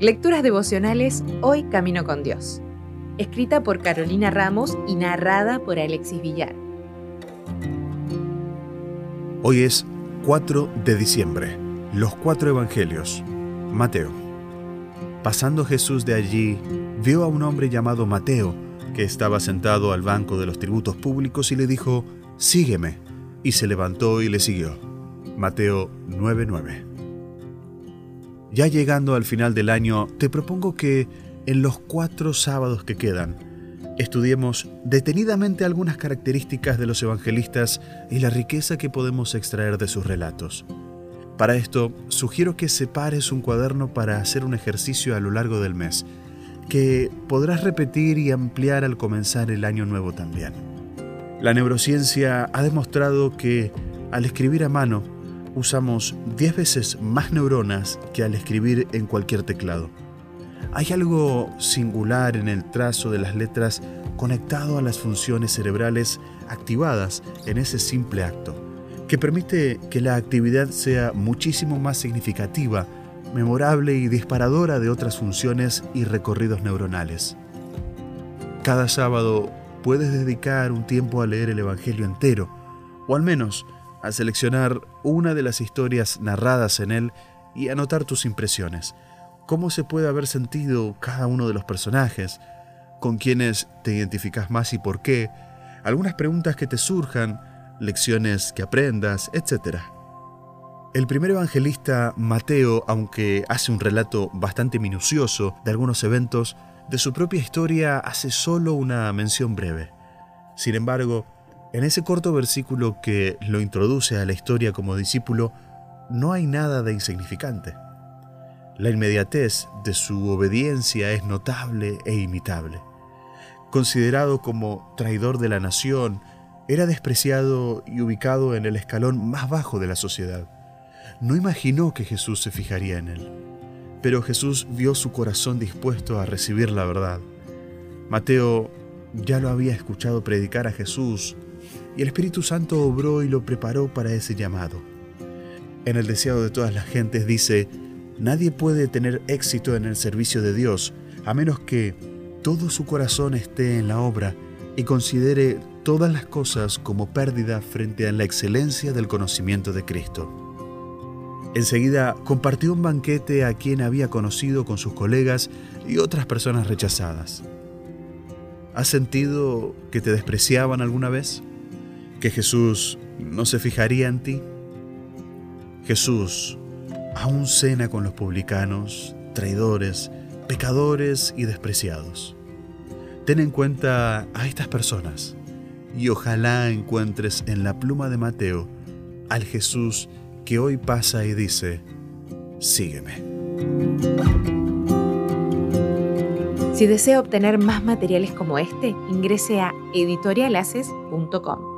Lecturas devocionales Hoy Camino con Dios. Escrita por Carolina Ramos y narrada por Alexis Villar. Hoy es 4 de diciembre. Los cuatro evangelios. Mateo. Pasando Jesús de allí, vio a un hombre llamado Mateo, que estaba sentado al banco de los tributos públicos y le dijo, Sígueme. Y se levantó y le siguió. Mateo 9:9. Ya llegando al final del año, te propongo que en los cuatro sábados que quedan, estudiemos detenidamente algunas características de los evangelistas y la riqueza que podemos extraer de sus relatos. Para esto, sugiero que separes un cuaderno para hacer un ejercicio a lo largo del mes, que podrás repetir y ampliar al comenzar el año nuevo también. La neurociencia ha demostrado que al escribir a mano, usamos 10 veces más neuronas que al escribir en cualquier teclado. Hay algo singular en el trazo de las letras conectado a las funciones cerebrales activadas en ese simple acto, que permite que la actividad sea muchísimo más significativa, memorable y disparadora de otras funciones y recorridos neuronales. Cada sábado puedes dedicar un tiempo a leer el Evangelio entero, o al menos a seleccionar una de las historias narradas en él y anotar tus impresiones. ¿Cómo se puede haber sentido cada uno de los personajes? ¿Con quiénes te identificas más y por qué? Algunas preguntas que te surjan, lecciones que aprendas, etc. El primer evangelista, Mateo, aunque hace un relato bastante minucioso de algunos eventos, de su propia historia hace solo una mención breve. Sin embargo, en ese corto versículo que lo introduce a la historia como discípulo, no hay nada de insignificante. La inmediatez de su obediencia es notable e imitable. Considerado como traidor de la nación, era despreciado y ubicado en el escalón más bajo de la sociedad. No imaginó que Jesús se fijaría en él, pero Jesús vio su corazón dispuesto a recibir la verdad. Mateo ya lo había escuchado predicar a Jesús y el Espíritu Santo obró y lo preparó para ese llamado. En el deseado de todas las gentes dice, nadie puede tener éxito en el servicio de Dios a menos que todo su corazón esté en la obra y considere todas las cosas como pérdida frente a la excelencia del conocimiento de Cristo. Enseguida compartió un banquete a quien había conocido con sus colegas y otras personas rechazadas. ¿Has sentido que te despreciaban alguna vez? Que Jesús no se fijaría en ti? Jesús aún cena con los publicanos, traidores, pecadores y despreciados. Ten en cuenta a estas personas y ojalá encuentres en la pluma de Mateo al Jesús que hoy pasa y dice, sígueme. Si desea obtener más materiales como este, ingrese a editorialaces.com.